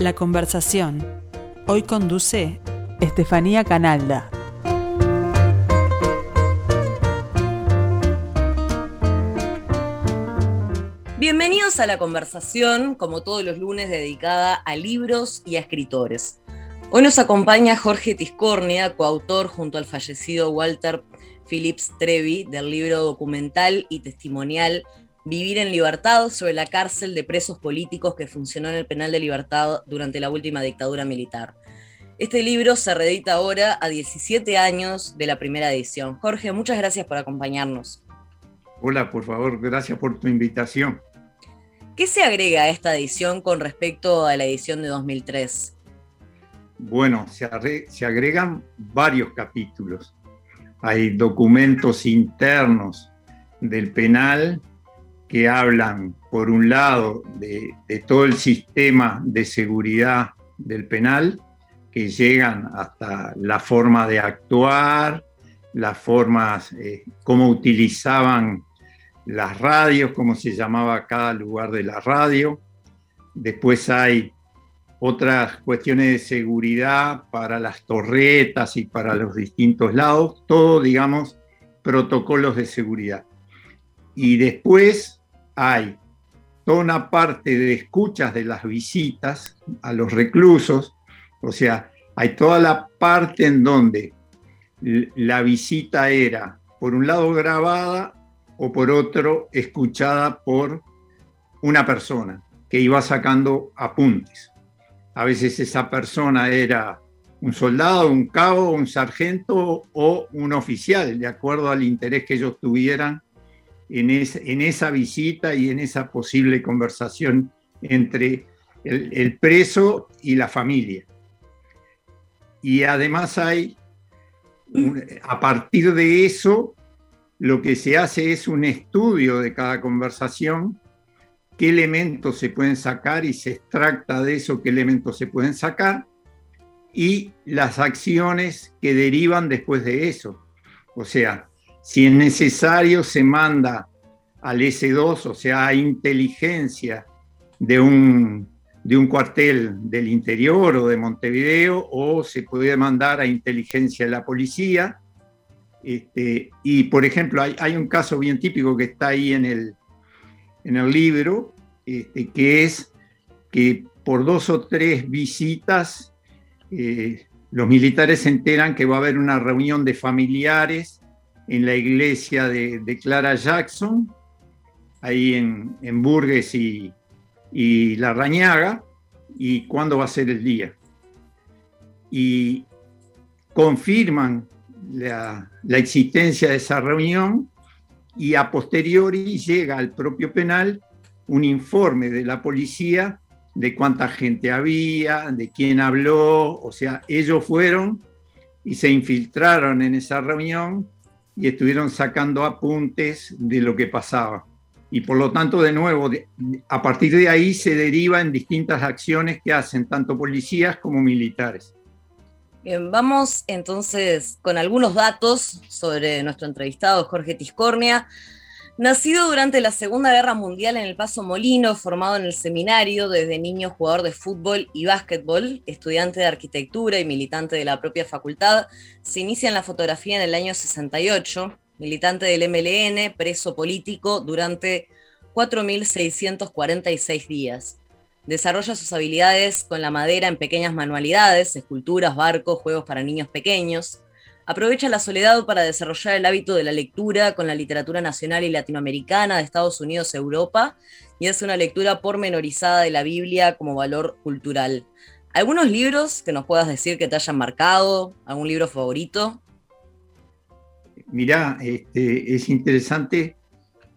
La conversación. Hoy conduce Estefanía Canalda. Bienvenidos a la conversación, como todos los lunes, dedicada a libros y a escritores. Hoy nos acompaña Jorge Tiscornia, coautor junto al fallecido Walter Phillips Trevi del libro documental y testimonial Vivir en Libertad sobre la cárcel de presos políticos que funcionó en el penal de libertad durante la última dictadura militar. Este libro se reedita ahora a 17 años de la primera edición. Jorge, muchas gracias por acompañarnos. Hola, por favor, gracias por tu invitación. ¿Qué se agrega a esta edición con respecto a la edición de 2003? Bueno, se, agregan varios capítulos. Hay documentos internos del penal que hablan, por un lado, de, todo el sistema de seguridad del penal, que llegan hasta la forma de actuar, las formas, eh, cómo utilizaban las radios, cómo se llamaba cada lugar de la radio. Después hay otras cuestiones de seguridad para las torretas y para los distintos lados, todo, digamos, protocolos de seguridad. Y después hay toda una parte de escuchas de las visitas a los reclusos, o sea, hay toda la parte en donde la visita era, por un lado, grabada o por otro escuchada por una persona que iba sacando apuntes. A veces esa persona era un soldado, un cabo, un sargento o un oficial, de acuerdo al interés que ellos tuvieran en, en esa visita y en esa posible conversación entre el, el preso y la familia. Y además hay, a partir de eso, lo que se hace es un estudio de cada conversación, qué elementos se pueden sacar y se extracta de eso qué elementos se pueden sacar y las acciones que derivan después de eso. O sea, si es necesario se manda al S2, o sea, a inteligencia de un, de un cuartel del interior o de Montevideo, o se puede mandar a inteligencia de la policía, este, y por ejemplo, hay, un caso bien típico que está ahí en el, en el libro, este, que es que por dos o tres visitas eh, los militares se enteran que va a haber una reunión de familiares en la iglesia de, Clara Jackson, ahí en, en Burgues y, y La Rañaga, y cuándo va a ser el día. Y confirman la, existencia de esa reunión y a posteriori llega al propio penal un informe de la policía de cuánta gente había, de quién habló, o sea, ellos fueron y se infiltraron en esa reunión y estuvieron sacando apuntes de lo que pasaba. Y por lo tanto, de nuevo, a partir de ahí se deriva en distintas acciones que hacen tanto policías como militares. Bien, vamos entonces con algunos datos sobre nuestro entrevistado Jorge Tiscornia. Nacido durante la Segunda Guerra Mundial en el Paso Molino, formado en el seminario, desde niño jugador de fútbol y básquetbol, estudiante de arquitectura y militante de la propia facultad, se inicia en la fotografía en el año 68, militante del MLN, preso político durante 4.646 días. Desarrolla sus habilidades con la madera en pequeñas manualidades, esculturas, barcos, juegos para niños pequeños. Aprovecha la soledad para desarrollar el hábito de la lectura con la literatura nacional y latinoamericana de Estados Unidos, Europa, y hace una lectura pormenorizada de la Biblia como valor cultural. ¿Algunos libros que nos puedas decir que te hayan marcado? ¿Algún libro favorito? Mirá, este, es interesante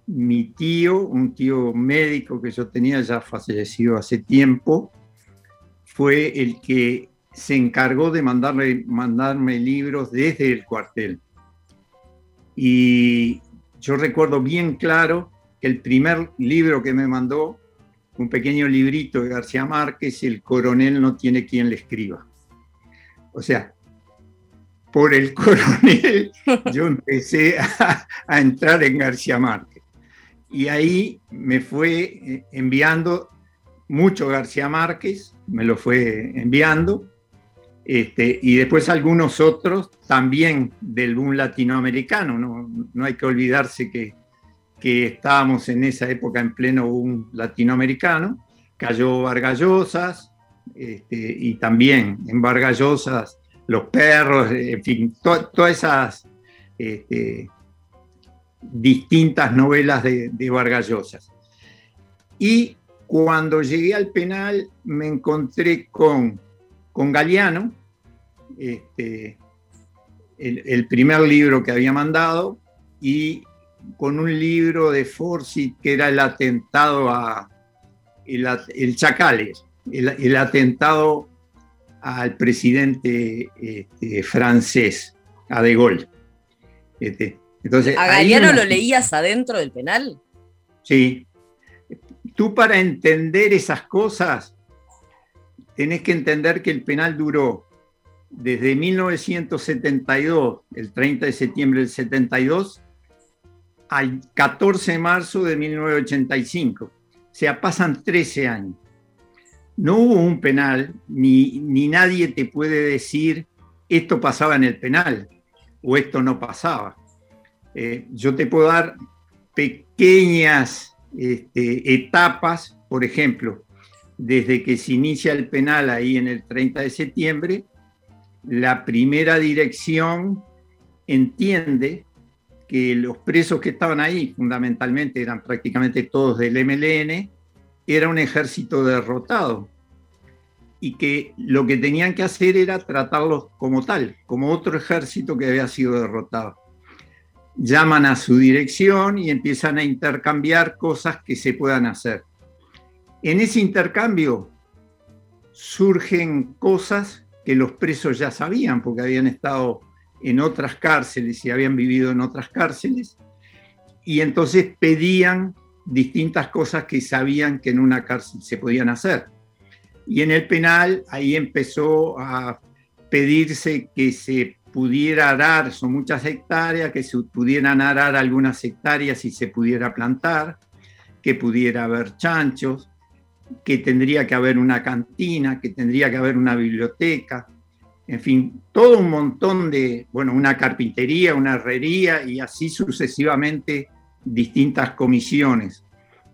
mi tío, un tío médico que yo tenía ya fallecido hace tiempo, fue el que se encargó de mandarme, mandarme libros desde el cuartel. Y yo recuerdo bien claro que el primer libro que me mandó, un pequeño librito de García Márquez, El coronel no tiene quien le escriba. O sea, por el coronel yo empecé a, a entrar en García Márquez y ahí me fue eh, enviando mucho García Márquez, me lo fue enviando, este, y después algunos otros también del boom latinoamericano. No, no hay que olvidarse que, que, estábamos en esa época en pleno boom latinoamericano. Cayó Vargallosas, este, y también en Vargallosas los perros, en fin, todas esas este, distintas novelas de, de Vargallosas. Y cuando llegué al penal me encontré con, con Galeano, este, el, primer libro que había mandado, y con un libro de Forsyth que era el atentado a el, el Chacales, el, atentado al presidente este, francés, a De Gaulle. Este, entonces, ¿A Galeano lo leías adentro del penal? Sí, tú para entender esas cosas tenés que entender que el penal duró desde 1972, el 30 de septiembre del 72, al 14 de marzo de 1985. O sea, pasan 13 años. No hubo un penal, ni, ni nadie te puede decir esto pasaba en el penal o esto no pasaba. Eh, yo te puedo dar pequeñas este, etapas, por ejemplo, desde que se inicia el penal ahí en el 30 de septiembre, la primera dirección entiende que los presos que estaban ahí, fundamentalmente eran prácticamente todos del MLN, era un ejército derrotado y que lo que tenían que hacer era tratarlos como tal, como otro ejército que había sido derrotado llaman a su dirección y empiezan a intercambiar cosas que se puedan hacer. En ese intercambio surgen cosas que los presos ya sabían porque habían estado en otras cárceles y habían vivido en otras cárceles y entonces pedían distintas cosas que sabían que en una cárcel se podían hacer. Y en el penal ahí empezó a pedirse que se pudiera arar, son muchas hectáreas, que se pudieran arar algunas hectáreas y se pudiera plantar, que pudiera haber chanchos, que tendría que haber una cantina, que tendría que haber una biblioteca, en fin, todo un montón de, bueno, una carpintería, una herrería y así sucesivamente distintas comisiones.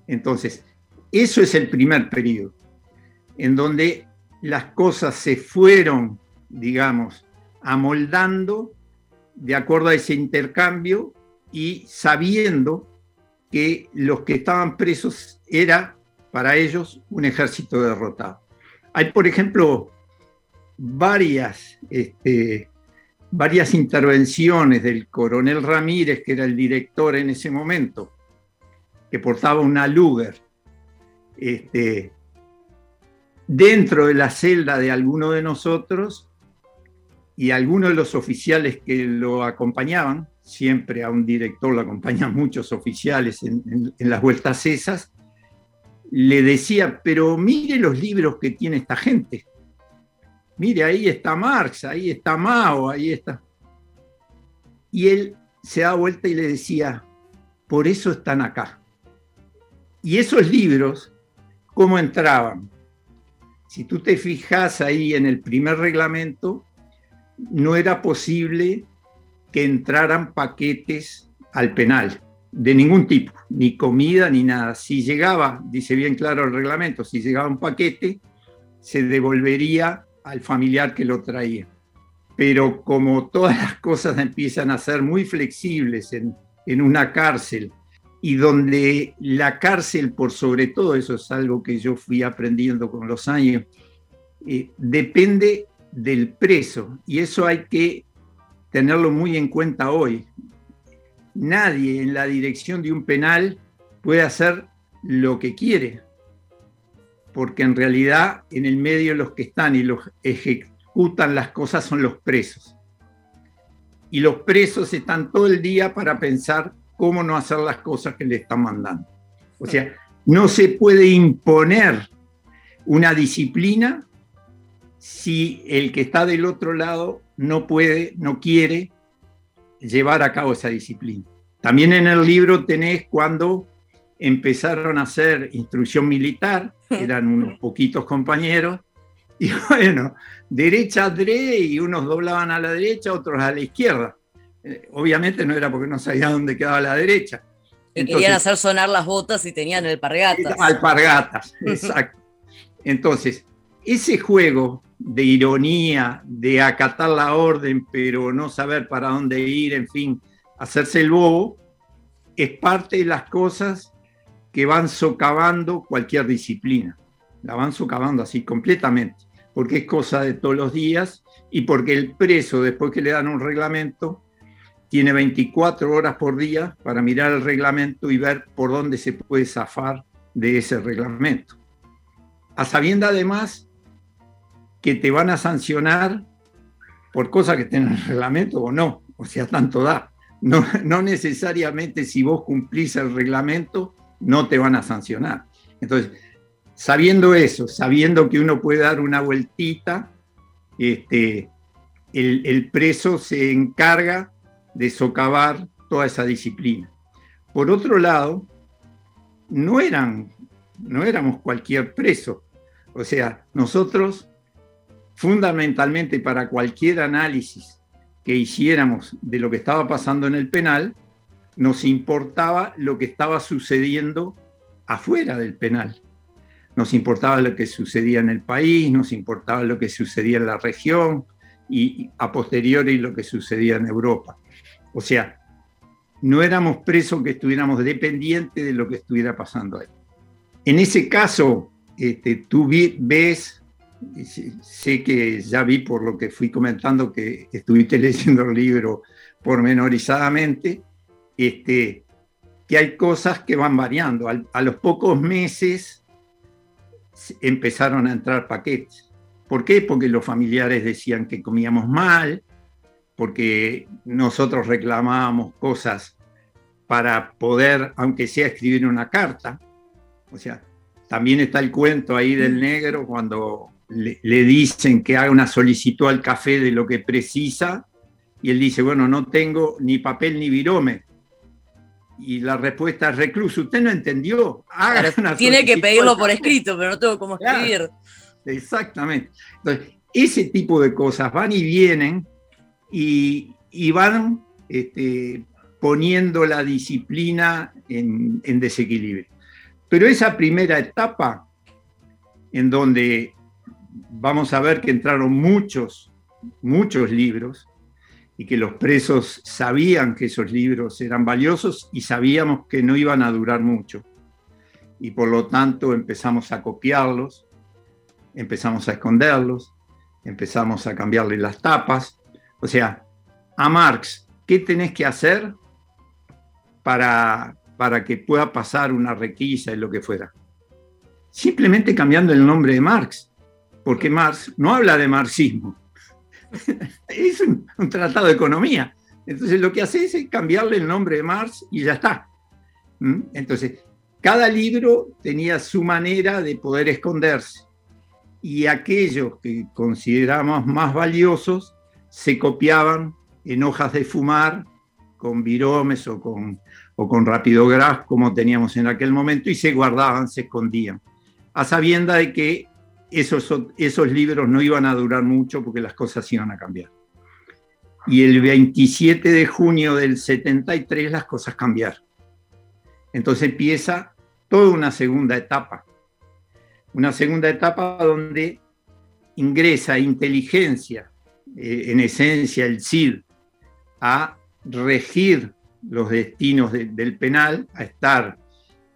Entonces, eso es el primer periodo, en donde las cosas se fueron, digamos, amoldando de acuerdo a ese intercambio y sabiendo que los que estaban presos era para ellos un ejército derrotado. Hay, por ejemplo, varias, este, varias intervenciones del coronel Ramírez, que era el director en ese momento, que portaba una Luger, este, dentro de la celda de alguno de nosotros y algunos de los oficiales que lo acompañaban, siempre a un director lo acompañan muchos oficiales en, las vueltas esas, le decía, pero mire los libros que tiene esta gente. Mire, ahí está Marx, ahí está Mao, ahí está. Y él se da vuelta y le decía, por eso están acá. Y esos libros, ¿cómo entraban? Si tú te fijas ahí en el primer reglamento, no era posible que entraran paquetes al penal, de ningún tipo, ni comida ni nada. Si llegaba, dice bien claro el reglamento, si llegaba un paquete, se devolvería al familiar que lo traía. Pero como todas las cosas empiezan a ser muy flexibles en, una cárcel, y donde la cárcel, por sobre todo, eso es algo que yo fui aprendiendo con los años, eh, depende del preso, y eso hay que tenerlo muy en cuenta hoy. Nadie en la dirección de un penal puede hacer lo que quiere, porque en realidad en el medio los que están y los ejecutan las cosas son los presos. Y los presos están todo el día para pensar cómo no hacer las cosas que le están mandando. O sea, no se puede imponer una disciplina si el que está del otro lado no puede, no quiere llevar a cabo esa disciplina. También en el libro tenés cuando empezaron a hacer instrucción militar, eran unos poquitos compañeros, y bueno, derecha dre y unos doblaban a la derecha, otros a la izquierda. Eh, obviamente no era porque no sabía dónde quedaba la derecha. querían hacer sonar las botas y tenían alpargatas. Alpargatas, exacto. Entonces, ese juego de ironía, de acatar la orden, pero no saber para dónde ir, en fin, hacerse el bobo, es parte de las cosas que van socavando cualquier disciplina. La van socavando así completamente, porque es cosa de todos los días y porque el preso, después que le dan un reglamento, tiene 24 horas por día para mirar el reglamento y ver por dónde se puede zafar de ese reglamento. A sabienda además que te van a sancionar por cosas que estén en el reglamento o no, o sea, tanto da. No, no necesariamente si vos cumplís el reglamento, no te van a sancionar. Entonces, sabiendo eso, sabiendo que uno puede dar una vueltita, este, el, el preso se encarga de socavar toda esa disciplina. Por otro lado, no, eran, no éramos cualquier preso. O sea, nosotros fundamentalmente para cualquier análisis que hiciéramos de lo que estaba pasando en el penal, nos importaba lo que estaba sucediendo afuera del penal. Nos importaba lo que sucedía en el país, nos importaba lo que sucedía en la región y a posteriori lo que sucedía en Europa. O sea, no éramos presos que estuviéramos dependientes de lo que estuviera pasando ahí. En ese caso, este, tú ves sé que ya vi por lo que fui comentando que estuviste leyendo el libro pormenorizadamente, este, que hay cosas que van variando. a los pocos meses empezaron a entrar paquetes. ¿Por qué? Porque los familiares decían que comíamos mal, porque nosotros reclamábamos cosas para poder, aunque sea escribir una carta. O sea, también está el cuento ahí del negro cuando le, dicen que haga una solicitud al café de lo que precisa y él dice, bueno, no tengo ni papel ni virome. Y la respuesta es recluso, usted no entendió. tiene que pedirlo por escrito, pero no tengo cómo escribir. exactamente. Entonces, ese tipo de cosas van y vienen y, van este, poniendo la disciplina en, en desequilibrio. Pero esa primera etapa en donde vamos a ver que entraron muchos, muchos libros y que los presos sabían que esos libros eran valiosos y sabíamos que no iban a durar mucho. Y por lo tanto empezamos a copiarlos, empezamos a esconderlos, empezamos a cambiarle las tapas. O sea, a Marx, ¿qué tenés que hacer para, para que pueda pasar una requisa y lo que fuera? Simplemente cambiando el nombre de Marx porque Marx no habla de marxismo, es un, tratado de economía. Entonces lo que hace es cambiarle el nombre de Marx y ya está. ¿Mm? Entonces, cada libro tenía su manera de poder esconderse y aquellos que consideramos más valiosos se copiaban en hojas de fumar con viromes o con, o con rapidograph como teníamos en aquel momento y se guardaban, se escondían, a sabienda de que esos, esos libros no iban a durar mucho porque las cosas iban a cambiar. Y el 27 de junio del 73 las cosas cambiaron. Entonces empieza toda una segunda etapa. Una segunda etapa donde ingresa inteligencia, eh, en esencia el CID, a regir los destinos del penal, a estar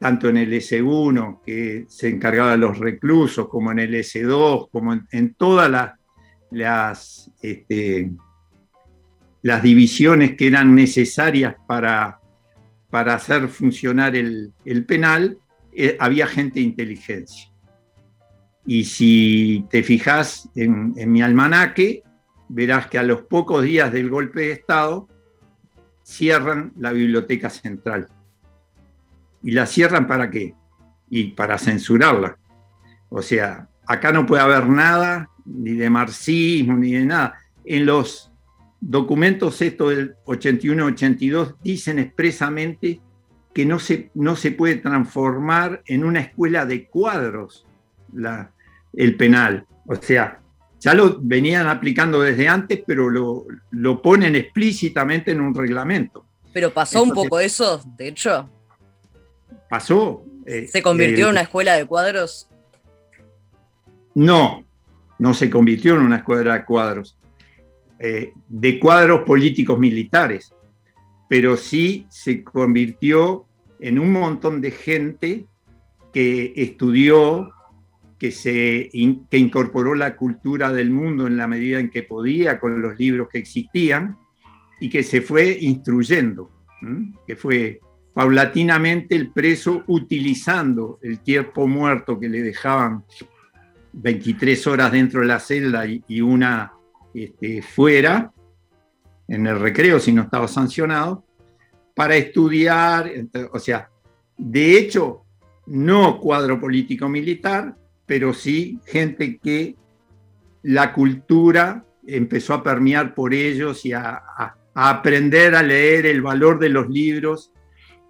tanto en el S1, que se encargaba de los reclusos, como en el S2, como en, todas las, este, las divisiones que eran necesarias para, para hacer funcionar el, penal, eh, había gente de inteligencia. Y si te fijas en mi almanaque, verás que a los pocos días del golpe de Estado cierran la biblioteca central ¿Y la cierran para qué? Y para censurarla. O sea, acá no puede haber nada, ni de marxismo, ni de nada. En los documentos estos del 81-82 dicen expresamente que no se, no se puede transformar en una escuela de cuadros la, el penal. O sea, ya lo venían aplicando desde antes, pero lo, lo ponen explícitamente en un reglamento. Pero pasó un poco eso, de hecho. Pasó. Eh, ¿Se convirtió en una escuela de cuadros? No, no se convirtió en una escuela de cuadros. Eh, de cuadros políticos militares, pero sí se convirtió en un montón de gente que estudió, que, se, que incorporó la cultura del mundo en la medida en que podía con los libros que existían y que se fue instruyendo, que fue paulatinamente el preso utilizando el tiempo muerto que le dejaban 23 horas dentro de la celda y una este, fuera, en el recreo si no estaba sancionado, para estudiar, o sea, de hecho, no cuadro político militar, pero sí gente que la cultura empezó a permear por ellos y a, a aprender a leer el valor de los libros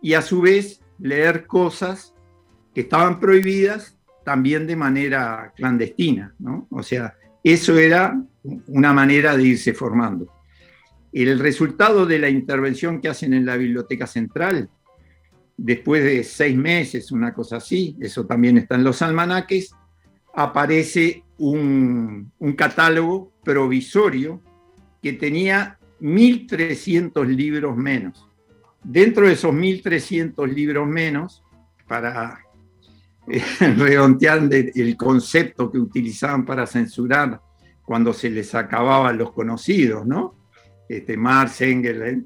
y a su vez leer cosas que estaban prohibidas también de manera clandestina, ¿no? O sea, eso era una manera de irse formando. El resultado de la intervención que hacen en la Biblioteca Central, después de seis meses, una cosa así, eso también está en los almanaques, aparece un, catálogo provisorio que tenía 1.300 libros menos. Dentro de esos 1.300 libros menos, para eh, redondear el concepto que utilizaban para censurar cuando se les acababan los conocidos, ¿no? Este, Marx, Engels. ¿eh?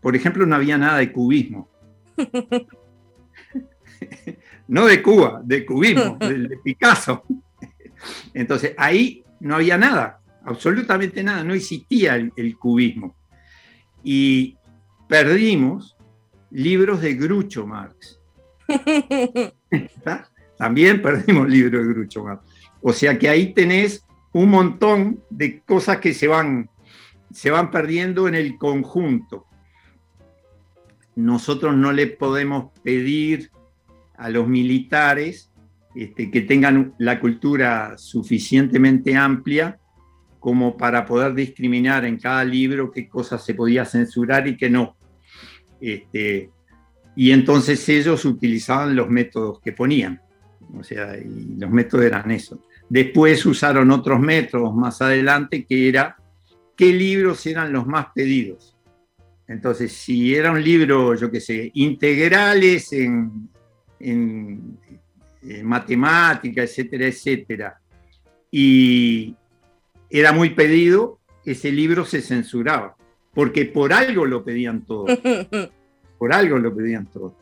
Por ejemplo, no había nada de cubismo. no de Cuba, de cubismo, de, Picasso. Entonces, ahí no había nada, absolutamente nada, no existía el, cubismo. Y perdimos libros de Grucho Marx. También perdimos libros de Grucho Marx. O sea que ahí tenés un montón de cosas que se van, se van perdiendo en el conjunto. Nosotros no le podemos pedir a los militares este, que tengan la cultura suficientemente amplia como para poder discriminar en cada libro qué cosas se podía censurar y qué no. Este, y entonces ellos utilizaban los métodos que ponían. O sea, y los métodos eran esos. Después usaron otros métodos más adelante que era qué libros eran los más pedidos. Entonces, si era un libro, yo qué sé, integrales en, en, matemática, etcétera, etcétera, y era muy pedido, ese libro se censuraba, porque por algo lo pedían todos. Por algo lo pedían todos.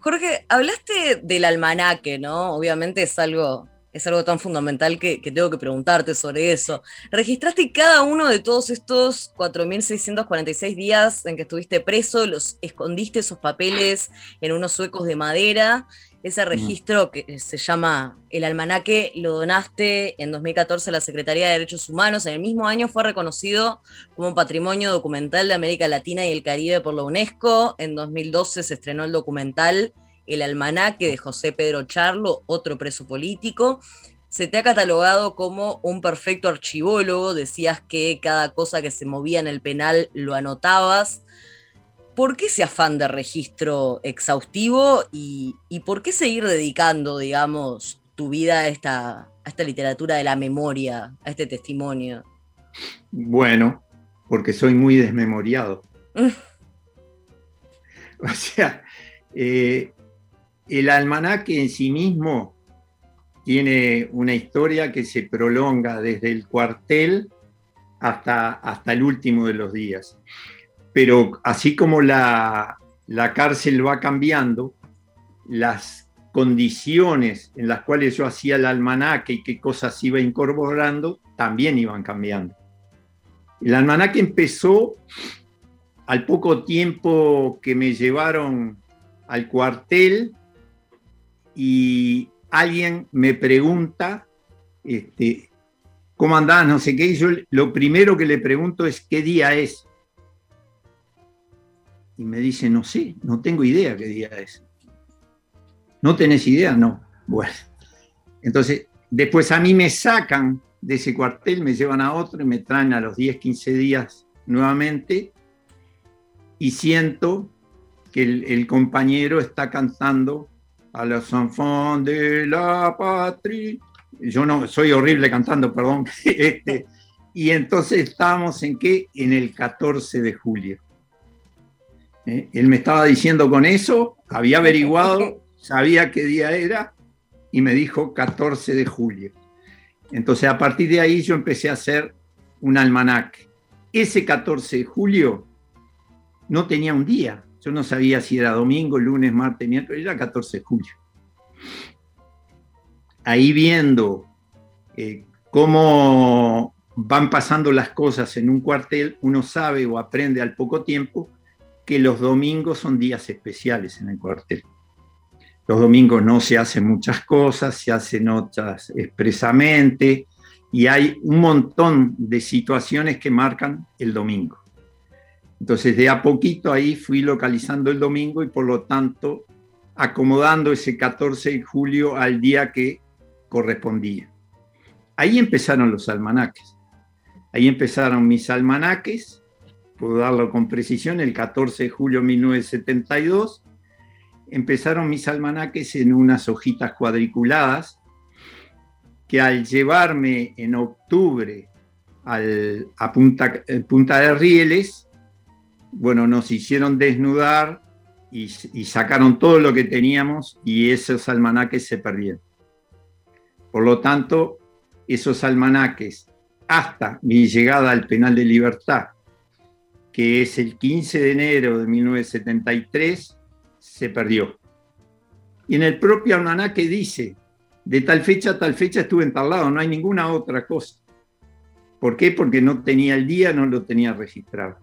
Jorge, hablaste del almanaque, ¿no? Obviamente es algo, es algo tan fundamental que, tengo que preguntarte sobre eso. ¿Registraste cada uno de todos estos 4.646 días en que estuviste preso? ¿Los escondiste esos papeles en unos suecos de madera? Ese registro que se llama El Almanaque lo donaste en 2014 a la Secretaría de Derechos Humanos. En el mismo año fue reconocido como Patrimonio Documental de América Latina y el Caribe por la UNESCO. En 2012 se estrenó el documental El Almanaque de José Pedro Charlo, otro preso político. Se te ha catalogado como un perfecto archivólogo. Decías que cada cosa que se movía en el penal lo anotabas. ¿Por qué ese afán de registro exhaustivo y, por qué seguir dedicando, digamos, tu vida a esta, esta literatura de la memoria, a este testimonio? Bueno, porque soy muy desmemoriado. o sea, eh, el almanaque en sí mismo tiene una historia que se prolonga desde el cuartel hasta, hasta el último de los días pero así como la, cárcel va cambiando, las condiciones en las cuales yo hacía el almanaque y qué cosas iba incorporando también iban cambiando. El almanaque empezó al poco tiempo que me llevaron al cuartel y alguien me pregunta, este, ¿cómo andás? No sé qué, y yo lo primero que le pregunto es qué día es Y me dice, no sé, no tengo idea qué día es. ¿No tenés idea? No. Bueno, entonces después a mí me sacan de ese cuartel, me llevan a otro y me traen a los 10, 15 días nuevamente y siento que el, compañero está cantando a los enfants de la patria. Yo no, soy horrible cantando, perdón. Este, y entonces estábamos en qué? En el 14 de julio. ¿Eh? Él me estaba diciendo con eso, había averiguado, sabía qué día era y me dijo 14 de julio. Entonces a partir de ahí yo empecé a hacer un almanaque. Ese 14 de julio no tenía un día. Yo no sabía si era domingo, lunes, martes, miércoles, era 14 de julio. Ahí viendo eh, cómo van pasando las cosas en un cuartel, uno sabe o aprende al poco tiempo que los domingos son días especiales en el cuartel. Los domingos no se hacen muchas cosas, se hacen otras expresamente y hay un montón de situaciones que marcan el domingo. Entonces, de a poquito ahí fui localizando el domingo y por lo tanto acomodando ese 14 de julio al día que correspondía. Ahí empezaron los almanaques. Ahí empezaron mis almanaques, puedo darlo con precisión, el 14 de julio de 1972. Empezaron mis almanaques en unas hojitas cuadriculadas que al llevarme en octubre a Punta, eh, Punta de Rieles, bueno, nos hicieron desnudar y, sacaron todo lo que teníamos y esos almanaques se perdieron. Por lo tanto, esos almanaques hasta mi llegada al penal de libertad, que es el 15 de enero de 1973, se perdió. Y en el propio almanaque dice, de tal fecha a tal fecha estuve en tal lado, no hay ninguna otra cosa. ¿Por qué? Porque no tenía el día, no lo tenía registrado.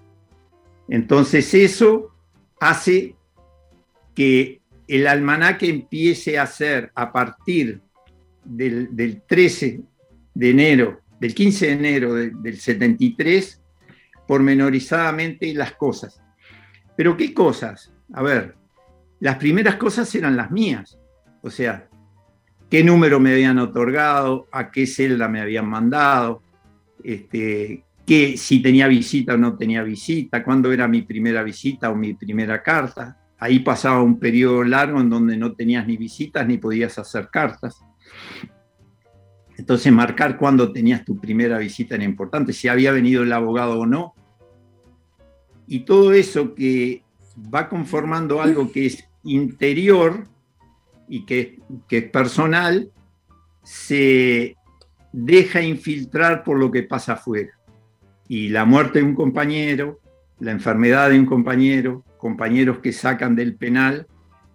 Entonces eso hace que el almanaque empiece a ser a partir del, 13 de enero, del 15 de enero del 73, pormenorizadamente las cosas. Pero ¿qué cosas? A ver, las primeras cosas eran las mías, o sea, qué número me habían otorgado, a qué celda me habían mandado, este, que si tenía visita o no tenía visita, cuándo era mi primera visita o mi primera carta. Ahí pasaba un periodo largo en donde no tenías ni visitas ni podías hacer cartas. Entonces marcar cuándo tenías tu primera visita era importante, si había venido el abogado o no. Y todo eso que va conformando algo que es interior y que, es personal, se deja infiltrar por lo que pasa afuera y la muerte de un compañero, la enfermedad de un compañero, compañeros que sacan del penal,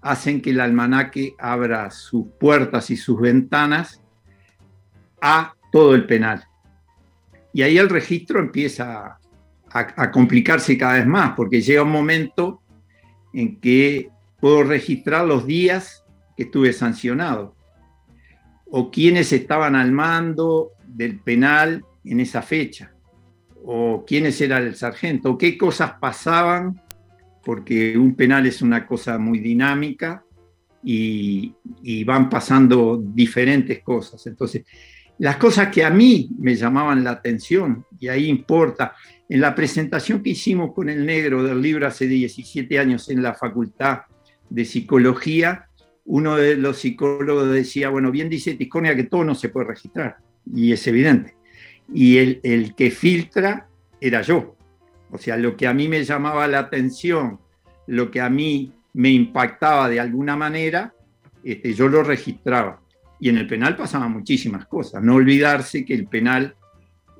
hacen que el almanaque abra sus puertas y sus ventanas a todo el penal. Y ahí el registro empieza a, complicarse cada vez más, porque llega un momento en que puedo registrar los días que estuve sancionado, o quienes estaban al mando del penal en esa fecha o quiénes era el sargento, qué cosas pasaban, porque un penal es una cosa muy dinámica y, van pasando diferentes cosas. Entonces, las cosas que a mí me llamaban la atención, y ahí importa, en la presentación que hicimos con el negro del libro hace 17 años en la Facultad de Psicología, uno de los psicólogos decía, bueno, bien dice Tisconia que todo no se puede registrar, y es evidente y el, que filtra era yo. O sea, lo que a mí me llamaba la atención, lo que a mí me impactaba de alguna manera, este, yo lo registraba. Y en el penal pasaban muchísimas cosas. No olvidarse que el penal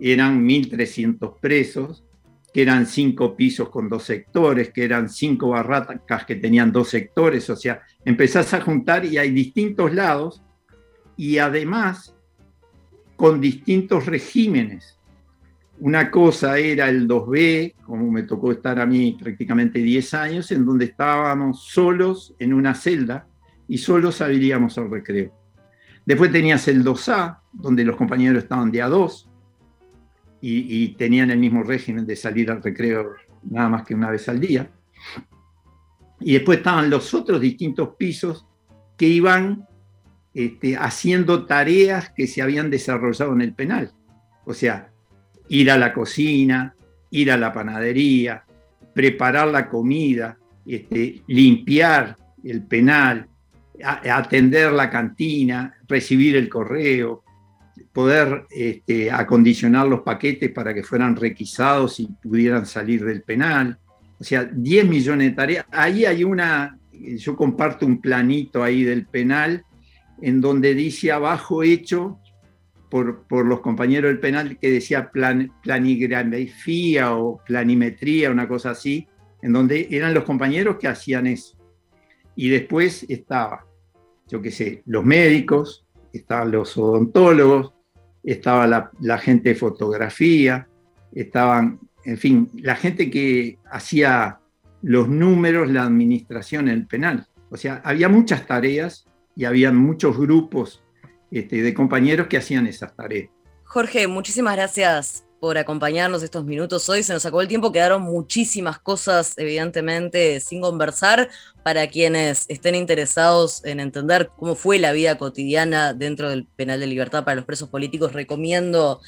eran 1.300 presos, que eran cinco pisos con dos sectores, que eran cinco barracas que tenían dos sectores. O sea, empezás a juntar y hay distintos lados. Y además con distintos regímenes. Una cosa era el 2B, como me tocó estar a mí prácticamente 10 años, en donde estábamos solos en una celda y solos saliríamos al recreo. Después tenías el 2A, donde los compañeros estaban de a 2 y, y tenían el mismo régimen de salir al recreo nada más que una vez al día. Y después estaban los otros distintos pisos que iban este, haciendo tareas que se habían desarrollado en el penal. O sea, ir a la cocina, ir a la panadería, preparar la comida, este, limpiar el penal, atender la cantina, recibir el correo, poder este, acondicionar los paquetes para que fueran requisados y pudieran salir del penal. O sea, 10 millones de tareas. Ahí hay una, yo comparto un planito ahí del penal en donde dice abajo hecho por, por los compañeros del penal que decía plan, planigrafía o planimetría, una cosa así, en donde eran los compañeros que hacían eso. Y después estaba, yo qué sé, los médicos, estaban los odontólogos, estaba la, gente de fotografía, estaban, en fin, la gente que hacía los números, la administración el penal. O sea, había muchas tareas y había muchos grupos este, de compañeros que hacían esas tareas. Jorge, muchísimas gracias por acompañarnos estos minutos hoy. Se nos acabó el tiempo, quedaron muchísimas cosas, evidentemente, sin conversar. Para quienes estén interesados en entender cómo fue la vida cotidiana dentro del penal de libertad para los presos políticos, recomiendo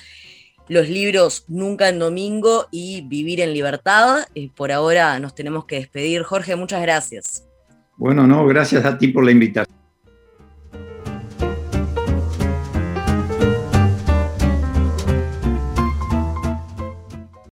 los libros Nunca en Domingo y Vivir en Libertad. Y por ahora nos tenemos que despedir. Jorge, muchas gracias. Bueno, no, gracias a ti por la invitación.